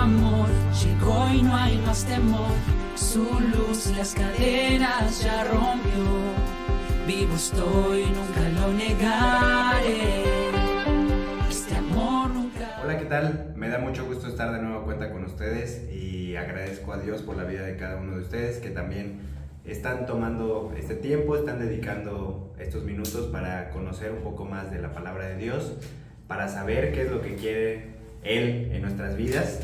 amor llegó y no hay más temor. Su luz las cadenas ya rompió. Vivo estoy, nunca lo negaré. Este amor nunca. Hola, ¿qué tal? Me da mucho gusto estar de nuevo cuenta con ustedes y agradezco a Dios por la vida de cada uno de ustedes que también están tomando este tiempo, están dedicando estos minutos para conocer un poco más de la palabra de Dios, para saber qué es lo que quiere Él en nuestras vidas,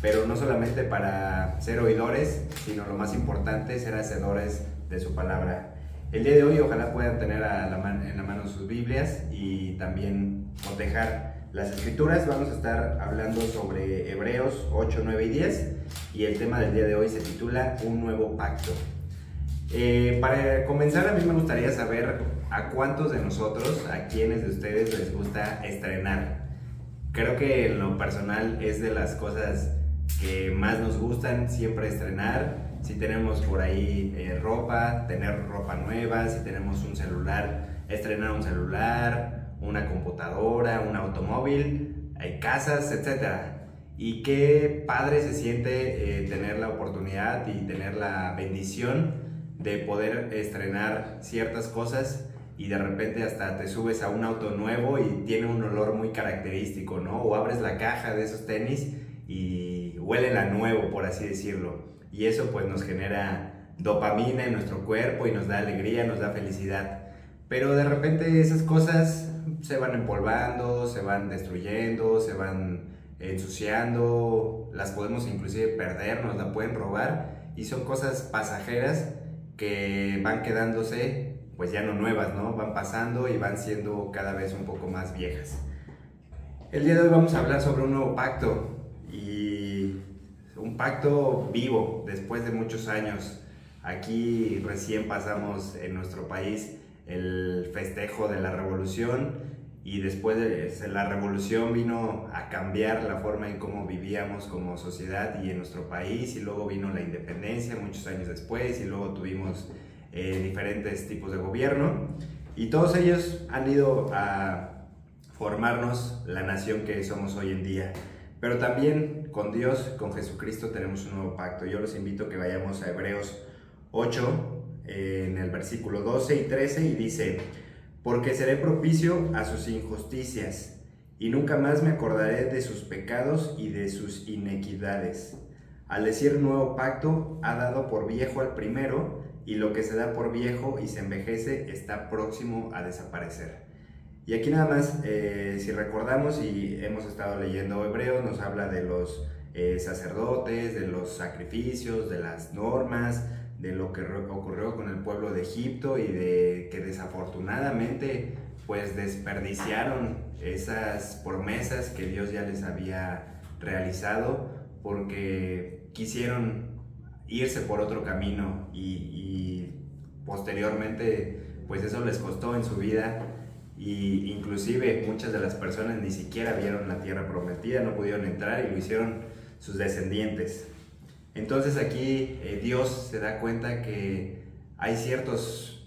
pero no solamente para ser oidores, sino lo más importante, ser hacedores de su palabra. El día de hoy ojalá puedan tener a la en la mano sus Biblias y también cotejar las escrituras. Vamos a estar hablando sobre Hebreos 8, 9 y 10 y el tema del día de hoy se titula Un nuevo pacto. Eh, para comenzar, a mí me gustaría saber a cuántos de nosotros, a quiénes de ustedes les gusta estrenar. Creo que en lo personal es de las cosas que más nos gustan siempre estrenar. Si tenemos por ahí eh, ropa, tener ropa nueva, si tenemos un celular, estrenar un celular, una computadora, un automóvil, hay casas, etc. Y qué padre se siente eh, tener la oportunidad y tener la bendición de poder estrenar ciertas cosas y de repente hasta te subes a un auto nuevo y tiene un olor muy característico, ¿no? O abres la caja de esos tenis y huele a nuevo, por así decirlo. Y eso pues nos genera dopamina en nuestro cuerpo y nos da alegría, nos da felicidad. Pero de repente esas cosas se van empolvando, se van destruyendo, se van ensuciando, las podemos inclusive perder, nos la pueden robar y son cosas pasajeras que van quedándose pues ya no nuevas, ¿no? Van pasando y van siendo cada vez un poco más viejas. El día de hoy vamos a hablar sobre un nuevo pacto y un pacto vivo después de muchos años. Aquí recién pasamos en nuestro país el festejo de la revolución y después de la revolución vino a cambiar la forma en cómo vivíamos como sociedad y en nuestro país y luego vino la independencia muchos años después y luego tuvimos eh, diferentes tipos de gobierno y todos ellos han ido a formarnos la nación que somos hoy en día. Pero también con Dios, con Jesucristo tenemos un nuevo pacto. Yo los invito a que vayamos a Hebreos 8 eh, en el versículo 12 y 13 y dice, porque seré propicio a sus injusticias, y nunca más me acordaré de sus pecados y de sus inequidades. Al decir nuevo pacto, ha dado por viejo al primero, y lo que se da por viejo y se envejece está próximo a desaparecer. Y aquí nada más, eh, si recordamos y hemos estado leyendo Hebreo, nos habla de los eh, sacerdotes, de los sacrificios, de las normas, de lo que ocurrió con el pueblo de Egipto y de que desafortunadamente pues desperdiciaron esas promesas que Dios ya les había realizado porque quisieron irse por otro camino y, posteriormente pues eso les costó en su vida y inclusive muchas de las personas ni siquiera vieron la tierra prometida, no pudieron entrar y lo hicieron sus descendientes. Entonces aquí eh, Dios se da cuenta que hay ciertas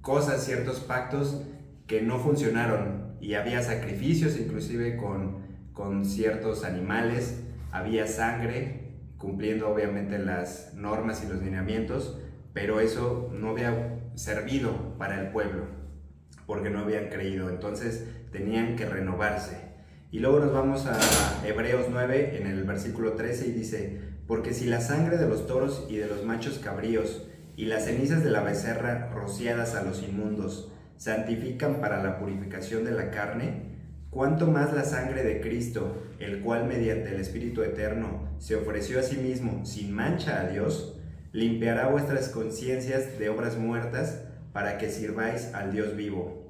cosas, ciertos pactos que no funcionaron. Y había sacrificios inclusive con, con ciertos animales, había sangre, cumpliendo obviamente las normas y los lineamientos, pero eso no había servido para el pueblo porque no habían creído, entonces tenían que renovarse. Y luego nos vamos a Hebreos 9 en el versículo 13 y dice, porque si la sangre de los toros y de los machos cabríos y las cenizas de la becerra rociadas a los inmundos santifican para la purificación de la carne, cuánto más la sangre de Cristo, el cual mediante el Espíritu Eterno se ofreció a sí mismo sin mancha a Dios, limpiará vuestras conciencias de obras muertas para que sirváis al Dios vivo.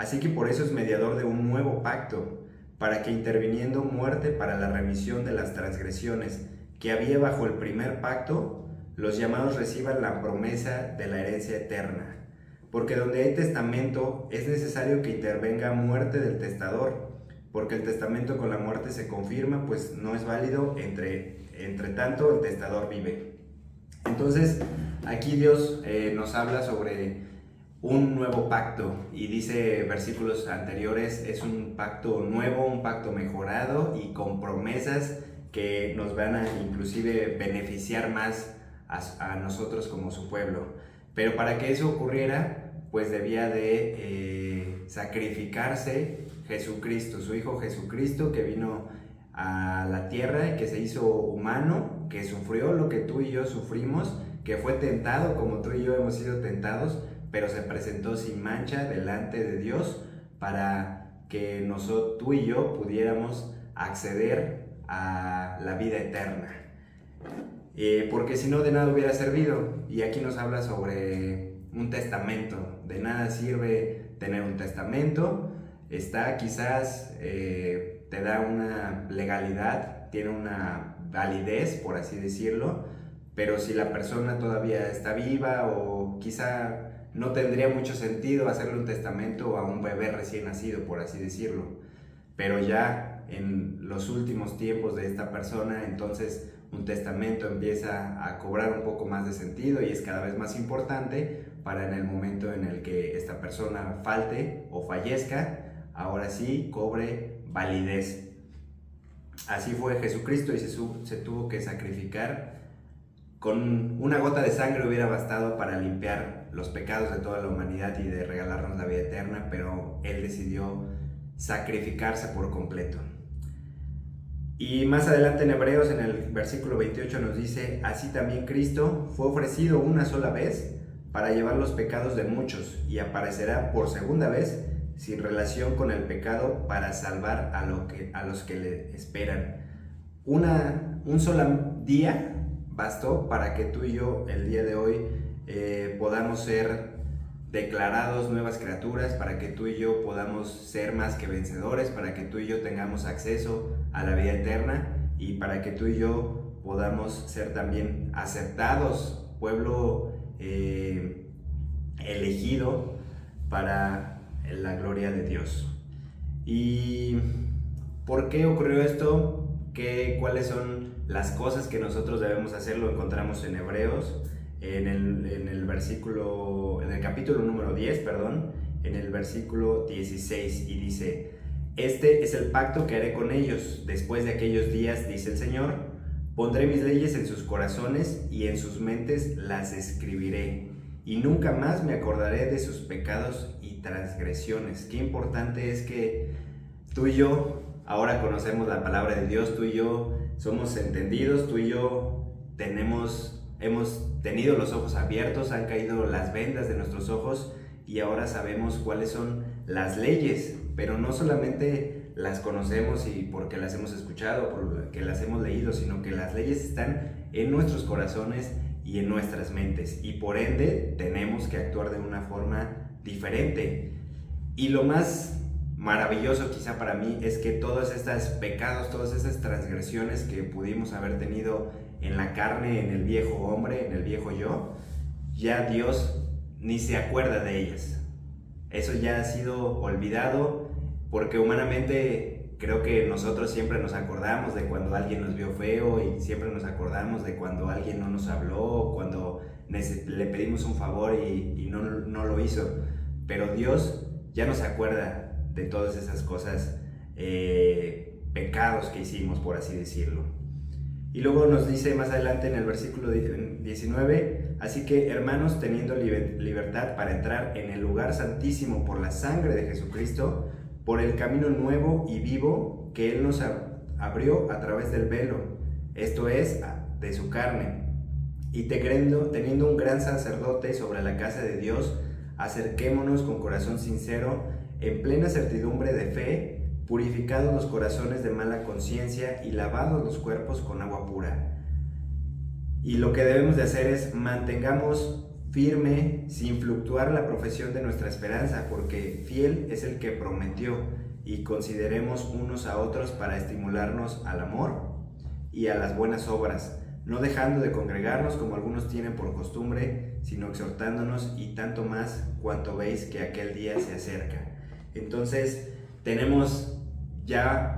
Así que por eso es mediador de un nuevo pacto, para que interviniendo muerte para la remisión de las transgresiones, que había bajo el primer pacto, los llamados reciban la promesa de la herencia eterna. Porque donde hay testamento es necesario que intervenga muerte del testador, porque el testamento con la muerte se confirma, pues no es válido, entre, entre tanto el testador vive. Entonces, aquí Dios eh, nos habla sobre un nuevo pacto y dice versículos anteriores, es un pacto nuevo, un pacto mejorado y con promesas que nos van a inclusive beneficiar más a, nosotros como su pueblo. Pero para que eso ocurriera, pues debía de eh, sacrificarse Jesucristo, su Hijo Jesucristo, que vino a la tierra y que se hizo humano, que sufrió lo que tú y yo sufrimos, que fue tentado como tú y yo hemos sido tentados, pero se presentó sin mancha delante de Dios para que nosotros, tú y yo pudiéramos acceder a la vida eterna. Eh, porque si no, de nada hubiera servido. Y aquí nos habla sobre un testamento. De nada sirve tener un testamento. Está quizás, eh, te da una legalidad, tiene una validez, por así decirlo. Pero si la persona todavía está viva o quizá no tendría mucho sentido hacerle un testamento a un bebé recién nacido, por así decirlo. Pero ya en los últimos tiempos de esta persona, entonces un testamento empieza a cobrar un poco más de sentido y es cada vez más importante para en el momento en el que esta persona falte o fallezca, ahora sí cobre validez. Así fue Jesucristo y se, se tuvo que sacrificar con una gota de sangre hubiera bastado para limpiar los pecados de toda la humanidad y de regalarnos la vida eterna, pero Él decidió sacrificarse por completo. Y más adelante en Hebreos, en el versículo 28, nos dice, así también Cristo fue ofrecido una sola vez para llevar los pecados de muchos y aparecerá por segunda vez sin relación con el pecado para salvar a, lo que, a los que le esperan. Una, un solo día bastó para que tú y yo el día de hoy eh, podamos ser declarados nuevas criaturas, para que tú y yo podamos ser más que vencedores, para que tú y yo tengamos acceso a la vida eterna y para que tú y yo podamos ser también aceptados, pueblo eh, elegido para la gloria de Dios. ¿Y por qué ocurrió esto? ¿Qué, ¿Cuáles son las cosas que nosotros debemos hacer lo encontramos en Hebreos, en el, versículo, en el capítulo número 10, perdón, en el versículo 16, y dice, este es el pacto que haré con ellos después de aquellos días, dice el Señor, pondré mis leyes en sus corazones y en sus mentes las escribiré, y nunca más me acordaré de sus pecados y transgresiones. Qué importante es que tú y yo ahora conocemos la palabra de Dios, tú y yo somos entendidos, tú y yo tenemos, hemos tenido los ojos abiertos, han caído las vendas de nuestros ojos y ahora sabemos cuáles son las leyes, pero no solamente las conocemos y porque las hemos escuchado, porque las hemos leído, sino que las leyes están en nuestros corazones y en nuestras mentes y por ende tenemos que actuar de una forma diferente. Y lo más maravilloso quizá para mí es que todos estos pecados, todas esas transgresiones que pudimos haber tenido en la carne, en el viejo hombre, en el viejo yo, ya Dios ni se acuerda de ellas. Eso ya ha sido olvidado porque humanamente creo que nosotros siempre nos acordamos de cuando alguien nos vio feo y siempre nos acordamos de cuando alguien no nos habló, cuando le pedimos un favor y, no, lo hizo. Pero Dios ya no se acuerda de todas esas cosas, eh, pecados que hicimos, por así decirlo. Y luego nos dice más adelante en el versículo 19, así que hermanos, teniendo libertad para entrar en el lugar santísimo por la sangre de Jesucristo, por el camino nuevo y vivo que Él nos abrió a través del velo, esto es, de su carne, y teniendo un gran sacerdote sobre la casa de Dios, acerquémonos con corazón sincero, en plena certidumbre de fe, purificados los corazones de mala conciencia y lavados los cuerpos con agua pura. Y lo que debemos de hacer es mantengamos firme, sin fluctuar la profesión de nuestra esperanza, porque fiel es el que prometió, y consideremos unos a otros para estimularnos al amor y a las buenas obras, no dejando de congregarnos como algunos tienen por costumbre, sino exhortándonos y tanto más cuanto veis que aquel día se acerca. Entonces, tenemos ya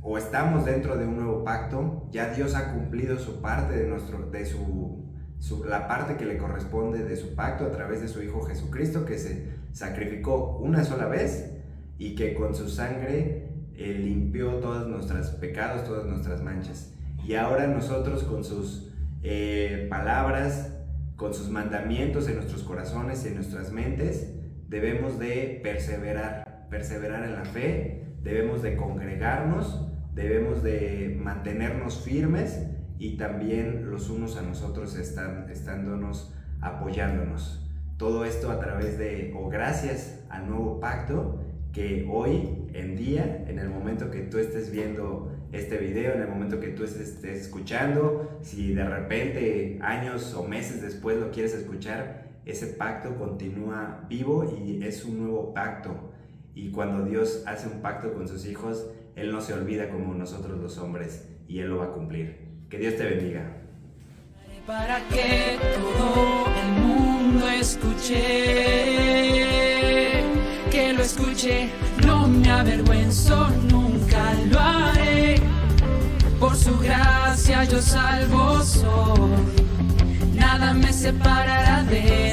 o estamos dentro de un nuevo pacto, ya Dios ha cumplido su parte de nuestro de su, la parte que le corresponde de su pacto a través de su hijo Jesucristo que se sacrificó una sola vez y que con su sangre eh, limpió todos nuestros pecados, todas nuestras manchas. Y ahora nosotros con sus eh, palabras, con sus mandamientos en nuestros corazones y en nuestras mentes, debemos de perseverar, perseverar en la fe, debemos de congregarnos, debemos de mantenernos firmes y también los unos a nosotros están, estándonos apoyándonos. Todo esto a través de, o gracias al nuevo pacto, que hoy en día, en el momento que tú estés viendo este video, en el momento que tú estés escuchando, si de repente años o meses después lo quieres escuchar, ese pacto continúa vivo y es un nuevo pacto. Y cuando Dios hace un pacto con sus hijos, Él no se olvida como nosotros los hombres y Él lo va a cumplir. Que Dios te bendiga. Para que todo el mundo escuche que lo escuche, no me avergüenzo, nunca lo haré. Por su gracia yo salvo soy, nada me separará de